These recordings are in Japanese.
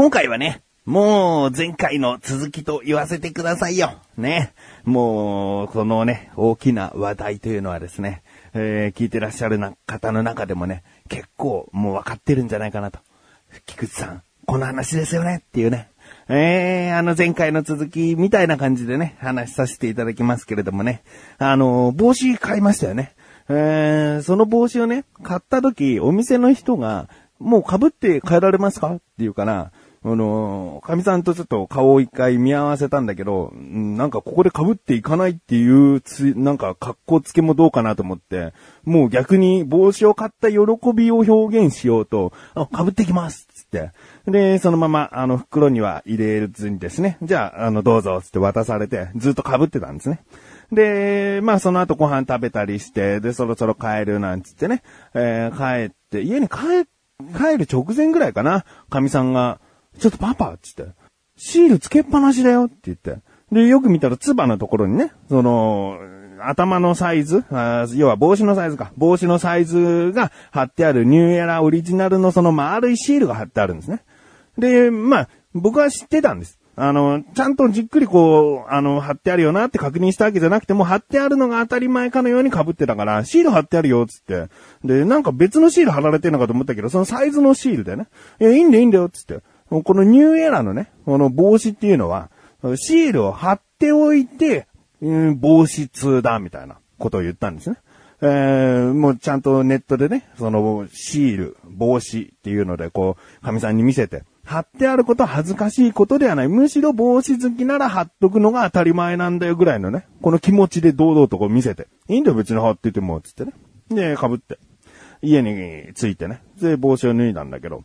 今回はね、もう前回の続きと言わせてくださいよ。ね。もう、このね、大きな話題というのはですね、えー、聞いてらっしゃるな方の中でもね、結構もう分かってるんじゃないかなと。菊池さん、この話ですよねっていうね。えー、あの前回の続きみたいな感じでね、話させていただきますけれどもね。あの、帽子買いましたよね。えー、その帽子をね、買った時、お店の人が、もう被って帰られますか？って言うから、あの、神さんとちょっと顔を一回見合わせたんだけど、なんかここで被っていかないっていうつ、なんか格好つけもどうかなと思って、もう逆に帽子を買った喜びを表現しようと、あ、被ってきますつって。で、そのまま、あの、袋には入れずにですね、じゃあ、あの、どうぞつって渡されて、ずっと被ってたんですね。で、まあその後ご飯食べたりして、で、そろそろ帰るなんつってね、えー、帰って、家に帰、帰る直前ぐらいかな、神さんが、ちょっとパパっつって、シールつけっぱなしだよって言って。で、よく見たら、ツバのところにね、その、頭のサイズあ、要は帽子のサイズか。帽子のサイズが貼ってあるニューエラオリジナルのその丸いシールが貼ってあるんですね。で、まあ、僕は知ってたんです。あの、ちゃんとじっくりこう、あの、貼ってあるよなって確認したわけじゃなくても、貼ってあるのが当たり前かのように被ってたから、シール貼ってあるよ、つって。で、なんか別のシール貼られてるのかと思ったけど、そのサイズのシールでね。いや、いいんだよ、いいんだよ、つって。このニューエラーのね、この帽子っていうのは、シールを貼っておいて、うん、帽子通だ、みたいなことを言ったんですね。えー、もうちゃんとネットでね、そのシール、帽子っていうので、こう、神さんに見せて、貼ってあることは恥ずかしいことではない。むしろ帽子好きなら貼っとくのが当たり前なんだよぐらいのね、この気持ちで堂々とこう見せて。いいんだよ別に貼ってても、つってね。で、被って。家に着いてね。で、帽子を脱いだんだけど。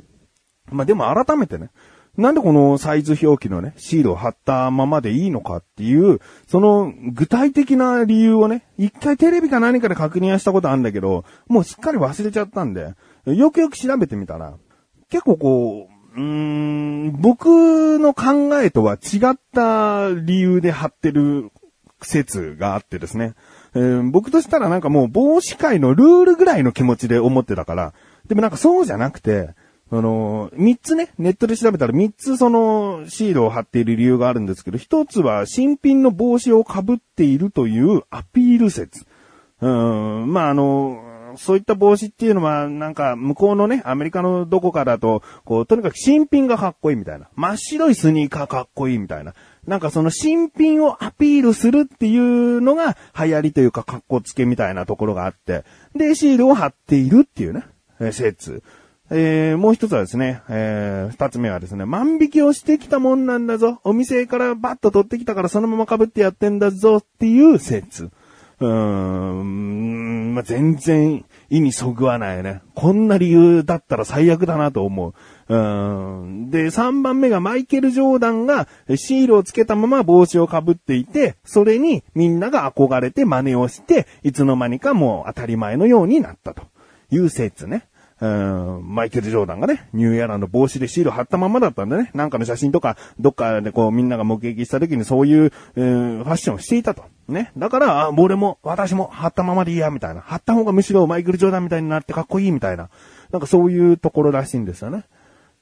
まあ、でも改めてね、なんでこのサイズ表記のね、シールを貼ったままでいいのかっていう、その具体的な理由をね、一回テレビか何かで確認はしたことあるんだけど、もうすっかり忘れちゃったんで、よくよく調べてみたら、結構こう、うーん、僕の考えとは違った理由で貼ってる説があってですね、えー、僕としたらなんかもう帽子界のルールぐらいの気持ちで思ってたから、でもなんかそうじゃなくて、あの、三つね、ネットで調べたら三つそのシールを貼っている理由があるんですけど、一つは新品の帽子をかぶっているというアピール説。うん、まあ、あの、そういった帽子っていうのは、なんか、向こうのね、アメリカのどこかだと、こう、とにかく新品がかっこいいみたいな。真っ白いスニーカーかっこいいみたいな。なんかその新品をアピールするっていうのが流行りというか、かっこつけみたいなところがあって、で、シールを貼っているっていうね、説。えもう一つはですね、えー、二つ目はですね、万引きをしてきたもんなんだぞ。お店からバッと取ってきたからそのまま被ってやってんだぞっていう説。うーん、まあ、全然意にそぐわないね。こんな理由だったら最悪だなと思う。うん。で、3番目がマイケル・ジョーダンがシールをつけたまま帽子をかぶっていて、それにみんなが憧れて真似をして、いつの間にかもう当たり前のようになったという説ね。うん、マイケル・ジョーダンがね、ニューエラーの帽子でシール貼ったままだったんでね、なんかの写真とか、どっかでこうみんなが目撃した時にそういう、えー、ファッションをしていたと。ね。だから、あ、俺も、私も貼ったままでいいや、みたいな。貼った方がむしろマイケル・ジョーダンみたいになってかっこいい、みたいな。なんかそういうところらしいんですよね。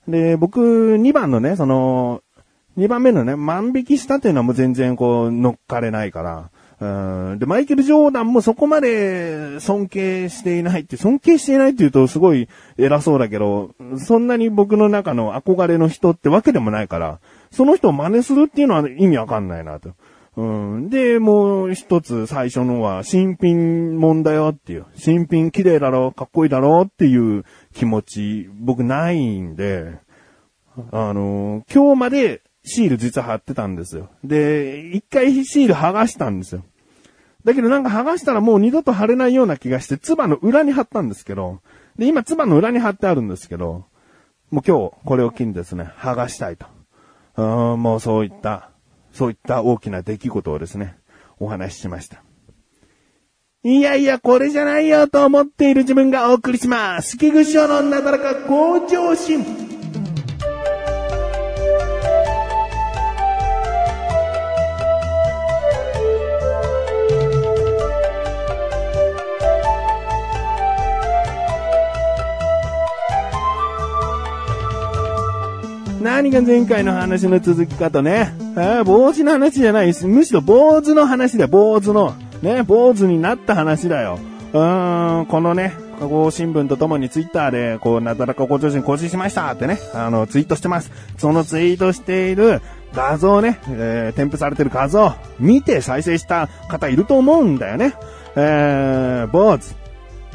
で、僕、2番のね、その、2番目のね、万引きしたっていうのはもう全然こう、乗っかれないから、うんで、マイケル・ジョーダンもそこまで尊敬していないって、尊敬していないって言うとすごい偉そうだけど、そんなに僕の中の憧れの人ってわけでもないから、その人を真似するっていうのは意味わかんないなと。うん、で、もう一つ最初のは、新品もんだよっていう。新品綺麗だろ、かっこいいだろっていう気持ち、僕ないんで、あの、今日までシール実は貼ってたんですよ。で、一回シール剥がしたんですよ。だけどなんか剥がしたらもう二度と貼れないような気がして、ツバの裏に貼ったんですけど、で、今ツバの裏に貼ってあるんですけど、もう今日これを機にですね、剥がしたいと。うん、もうそういった、そういった大きな出来事をですね、お話ししました。いやいや、これじゃないよと思っている自分がお送りします。菊池のなだらか向上心。何が前回の話の続きかとね。えー、坊主の話じゃないし、むしろ坊主の話だよ、坊主の。ね、坊主になった話だよ。うーん、このね、加工新聞とともにツイッターで、こう、なだらかご調子に更新しましたってね、あの、ツイートしてます。そのツイートしている画像ね、えー、添付されてる画像、見て再生した方いると思うんだよね。えー、坊主。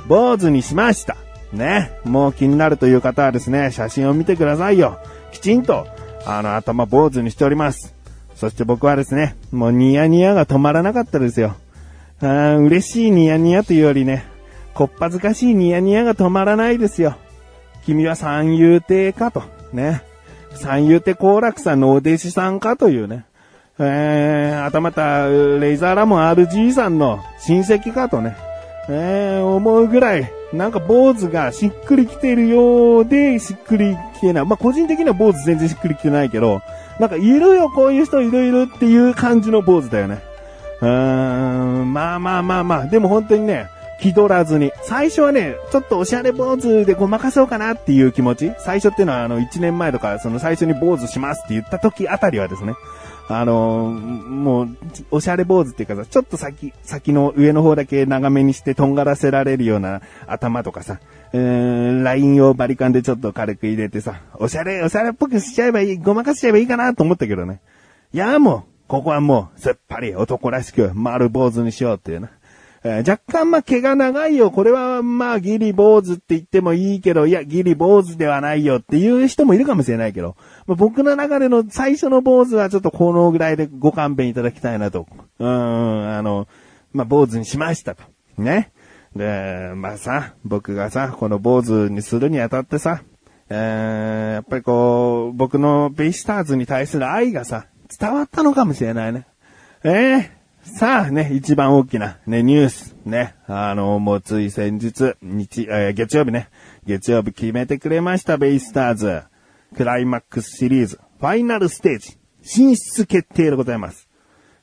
坊主にしました。ね。もう気になるという方はですね、写真を見てくださいよ。きちんと、あの、頭坊主にしております。そして僕はですね、もうニヤニヤが止まらなかったですよ。あ嬉しいニヤニヤというよりね、こっぱずかしいニヤニヤが止まらないですよ。君は三遊亭かと。ね。三遊亭好楽さんのお弟子さんかというね。えー、あたまた、レイザーラモン RG さんの親戚かとね。えー、思うぐらい、なんか坊主がしっくりきてるようで、しっくりきてない。まあ、個人的には坊主全然しっくりきてないけど、なんかいるよ、こういう人いるいるっていう感じの坊主だよね。うーん、まあまあまあまあ、でも本当にね、気取らずに。最初はね、ちょっとおしゃれ坊主でごまかそうかなっていう気持ち。最初っていうのはあの1年前とか、その最初に坊主しますって言った時あたりはですね、あの、もう、おしゃれ坊主っていうかさ、ちょっと先、先の上の方だけ長めにしてとんがらせられるような頭とかさ、うーん、ラインをバリカンでちょっと軽く入れてさ、おしゃれ、おしゃれっぽくしちゃえばいい、ごまかしちゃえばいいかなと思ったけどね。いや、もう、ここはもう、すっぱり男らしく丸坊主にしようっていうな。えー、若干ま毛が長いよ。これはまあギリ坊主って言ってもいいけど、いやギリ坊主ではないよっていう人もいるかもしれないけど、まあ、僕の中での最初の坊主はちょっとこのぐらいでご勘弁いただきたいなと。うん、あの、まあ坊主にしましたと。ね。で、まあさ、僕がさ、この坊主にするにあたってさ、えー、やっぱりこう、僕のベイスターズに対する愛がさ、伝わったのかもしれないね。えー、さあね、一番大きなね、ニュース、ね、あの、もうつい先日、日、えー、月曜日ね、月曜日決めてくれました、ベイスターズ。クライマックスシリーズ、ファイナルステージ、進出決定でございます。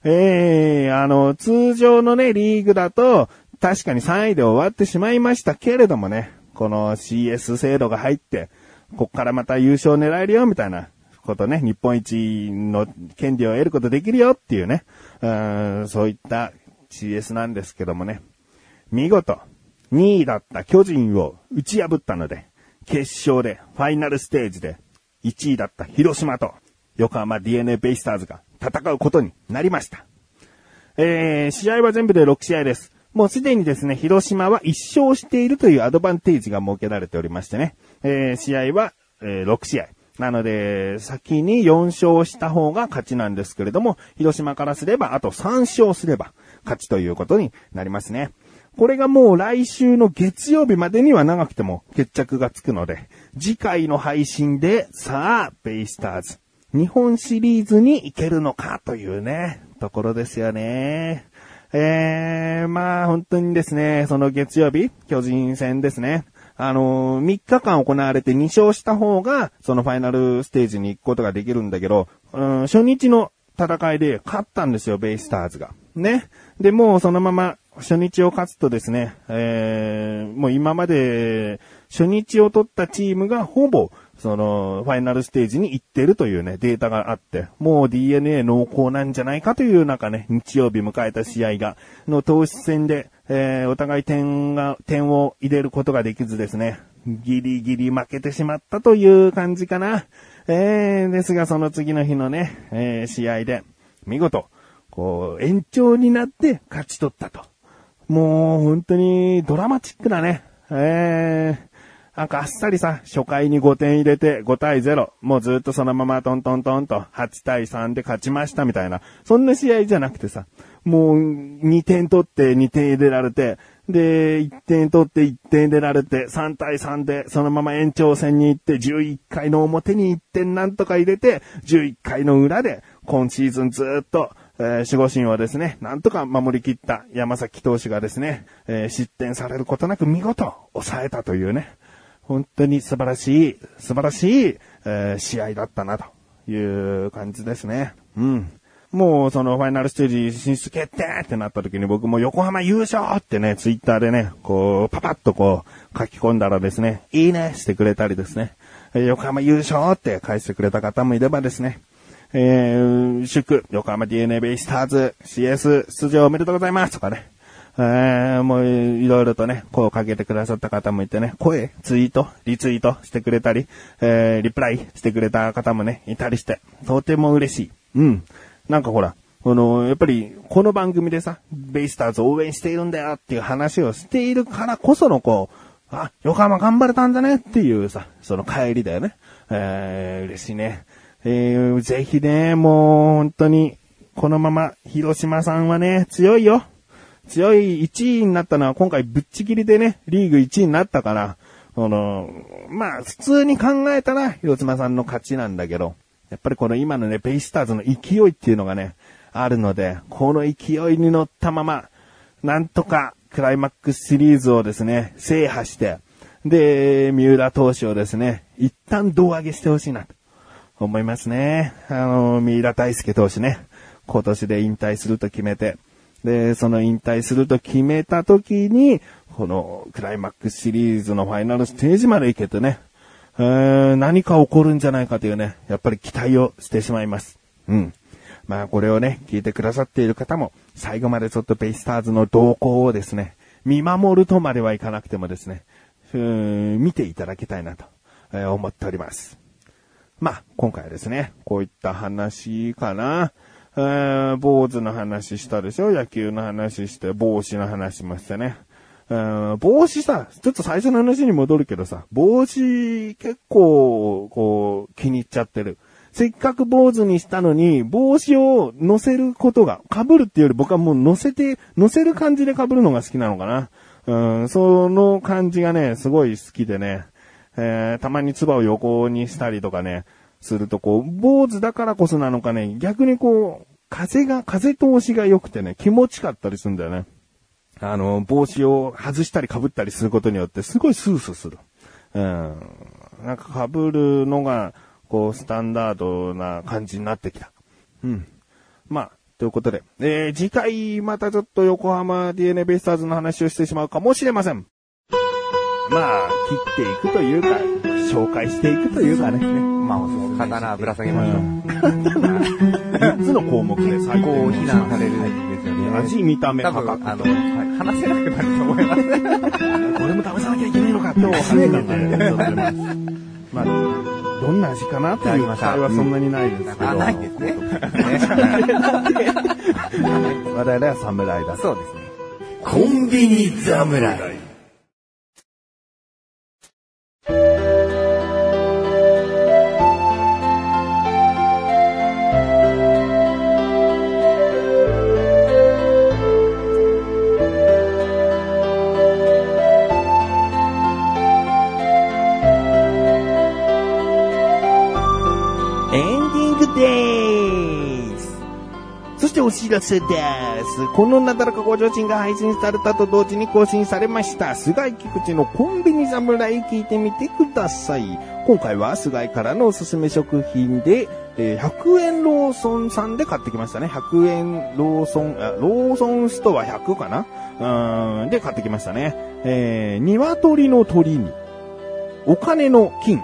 えー、あの、通常のね、リーグだと、確かに3位で終わってしまいましたけれどもね、この CS 制度が入って、こっからまた優勝狙えるよ、みたいなことね、日本一の権利を得ることできるよっていうね、うんそういった CS なんですけどもね、見事、2位だった巨人を打ち破ったので、決勝で、ファイナルステージで、1位だった広島と、横浜 DNA ベイスターズが戦うことになりました。えー、試合は全部で6試合です。もうすでにですね、広島は1勝しているというアドバンテージが設けられておりましてね、えー、試合は、えー、6試合。なので、先に4勝した方が勝ちなんですけれども、広島からすれば、あと3勝すれば勝ちということになりますね。これがもう来週の月曜日までには長くても決着がつくので、次回の配信で、さあ、ベイスターズ、日本シリーズに行けるのかというね、ところですよね。えー、まあ本当にですね、その月曜日、巨人戦ですね。あのー、3日間行われて2勝した方が、そのファイナルステージに行くことができるんだけど、うん、初日の戦いで勝ったんですよ、ベイスターズが。ね。で、もうそのまま初日を勝つとですね、えー、もう今まで初日を取ったチームがほぼその、ファイナルステージに行ってるというね、データがあって、もう DNA 濃厚なんじゃないかという中ね、日曜日迎えた試合が、の投手戦で、えー、お互い点が、点を入れることができずですね、ギリギリ負けてしまったという感じかな。えー、ですがその次の日のね、えー、試合で、見事、こう、延長になって勝ち取ったと。もう、本当にドラマチックだね。えー、なんかあっさりさ、初回に5点入れて5対0。もうずっとそのままトントントンと8対3で勝ちましたみたいな。そんな試合じゃなくてさ、もう2点取って2点入れられて、で、1点取って1点入れられて、3対3でそのまま延長戦に行って、11回の表に1点なんとか入れて、11回の裏で今シーズンずっとえー、守護神をですね、なんとか守り切った山崎投手がですね、えー、失点されることなく見事抑えたというね、本当に素晴らしい、素晴らしい、えー、試合だったな、という感じですね。うん。もうそのファイナルステージ進出決定ってなった時に僕も横浜優勝ってね、ツイッターでね、こう、パパッとこう書き込んだらですね、いいねしてくれたりですね、横浜優勝って返してくれた方もいればですね、えー、祝、横浜 DNA ベイスターズ CS 出場おめでとうございますとかね。えー、もういろいろとね、声をかけてくださった方もいてね、声、ツイート、リツイートしてくれたり、えー、リプライしてくれた方もね、いたりして、とても嬉しい。うん。なんかほら、この、やっぱり、この番組でさ、ベイスターズ応援しているんだよっていう話をしているからこそのこう、あ、横浜頑張れたんだねっていうさ、その帰りだよね。えー、嬉しいね。えー、ぜひね、もう本当に、このまま、広島さんはね、強いよ。強い1位になったのは今回ぶっちぎりでね、リーグ1位になったから、この、まあ、普通に考えたら、広島さんの勝ちなんだけど、やっぱりこの今のね、ベイスターズの勢いっていうのがね、あるので、この勢いに乗ったまま、なんとかクライマックスシリーズをですね、制覇して、で、三浦投手をですね、一旦胴上げしてほしいなと思いますね。あの、三浦大輔投手ね、今年で引退すると決めて、で、その引退すると決めた時に、このクライマックスシリーズのファイナルステージまで行けてね、えー何か起こるんじゃないかというね、やっぱり期待をしてしまいます。うん。まあこれをね、聞いてくださっている方も、最後までちょっとベイスターズの動向をですね、見守るとまではいかなくてもですね、うん見ていただきたいなと、えー思っております。まあ、今回はですね、こういった話かな。えー、坊主の話したでしょ？野球の話して、帽子の話しましたね。えー帽子さ、ちょっと最初の話に戻るけどさ、帽子結構、こう、気に入っちゃってる。せっかく坊主にしたのに、帽子を乗せることが、被るっていうより僕はもう乗せて、乗せる感じで被るのが好きなのかな。うん、その感じがね、すごい好きでね。えーたまに唾を横にしたりとかね、するとこう、坊主だからこそなのかね、逆にこう、風が、風通しが良くてね、気持ちかったりするんだよね。あの、帽子を外したり被ったりすることによって、すごいスースーする。うん。なんか被るのが、こう、スタンダードな感じになってきた。うん。まあ、ということで、えー次回またちょっと横浜 DNA ベイスターズの話をしてしまうかもしれません。まあ、切っていくというか、紹介していくというかね。まあ、おすすめ刀ぶら下げましょう。3つの項目で最こう、高非難されるんですよね。味、見た目、多分、価格。あの、はい話せなくなると思います。これも食べさなきゃいけないのか今日使命感がね、まあ、どんな味かなという期待はそんなにないですけど。あ、ないですね。我々は侍だ。そうですね。コンビニ侍。知らせです。このなだらかご上心が配信されたと同時に更新されました。菅井菊池のコンビニ侍聞いてみてください。今回は菅井からのおすすめ食品で、え100円ローソンさんで買ってきましたね。100円ローソン、あローソンストア100かな？うん、で買ってきましたね。えー、鶏の鳥に、お金の金、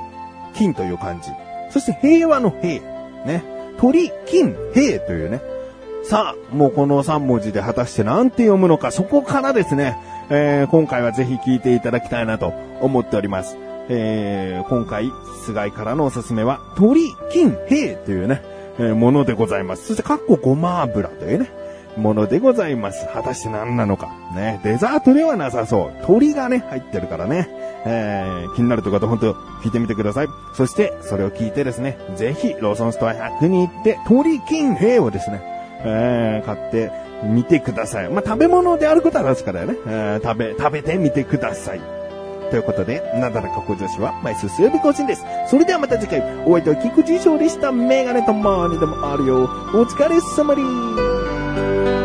金という漢字。そして平和の平。ね。鳥、金、平というね。さあ、もうこの3文字で果たして何て読むのか、そこからですね、えー今回はぜひ聞いていただきたいなと思っております。えー今回、菅井からのおすすめは、鳥、金、平というね、えーものでございます。そして、かっこごま油というね、ものでございます。果たして何なのか。ね、デザートではなさそう。鳥がね、入ってるからね。えー気になるという方、本当聞いてみてください。そして、それを聞いてですね、ぜひ、ローソンストア100に行って、鳥金兵をですね、えー買ってみてください。まあ、食べ物であることは確かだよね。えー食べ、食べてみてください。ということで、なだらか向上心は毎週水曜日更新です。それではまた次回、お相手は菊池翔でした。メガネとマーニでもあるよ。お疲れ様です。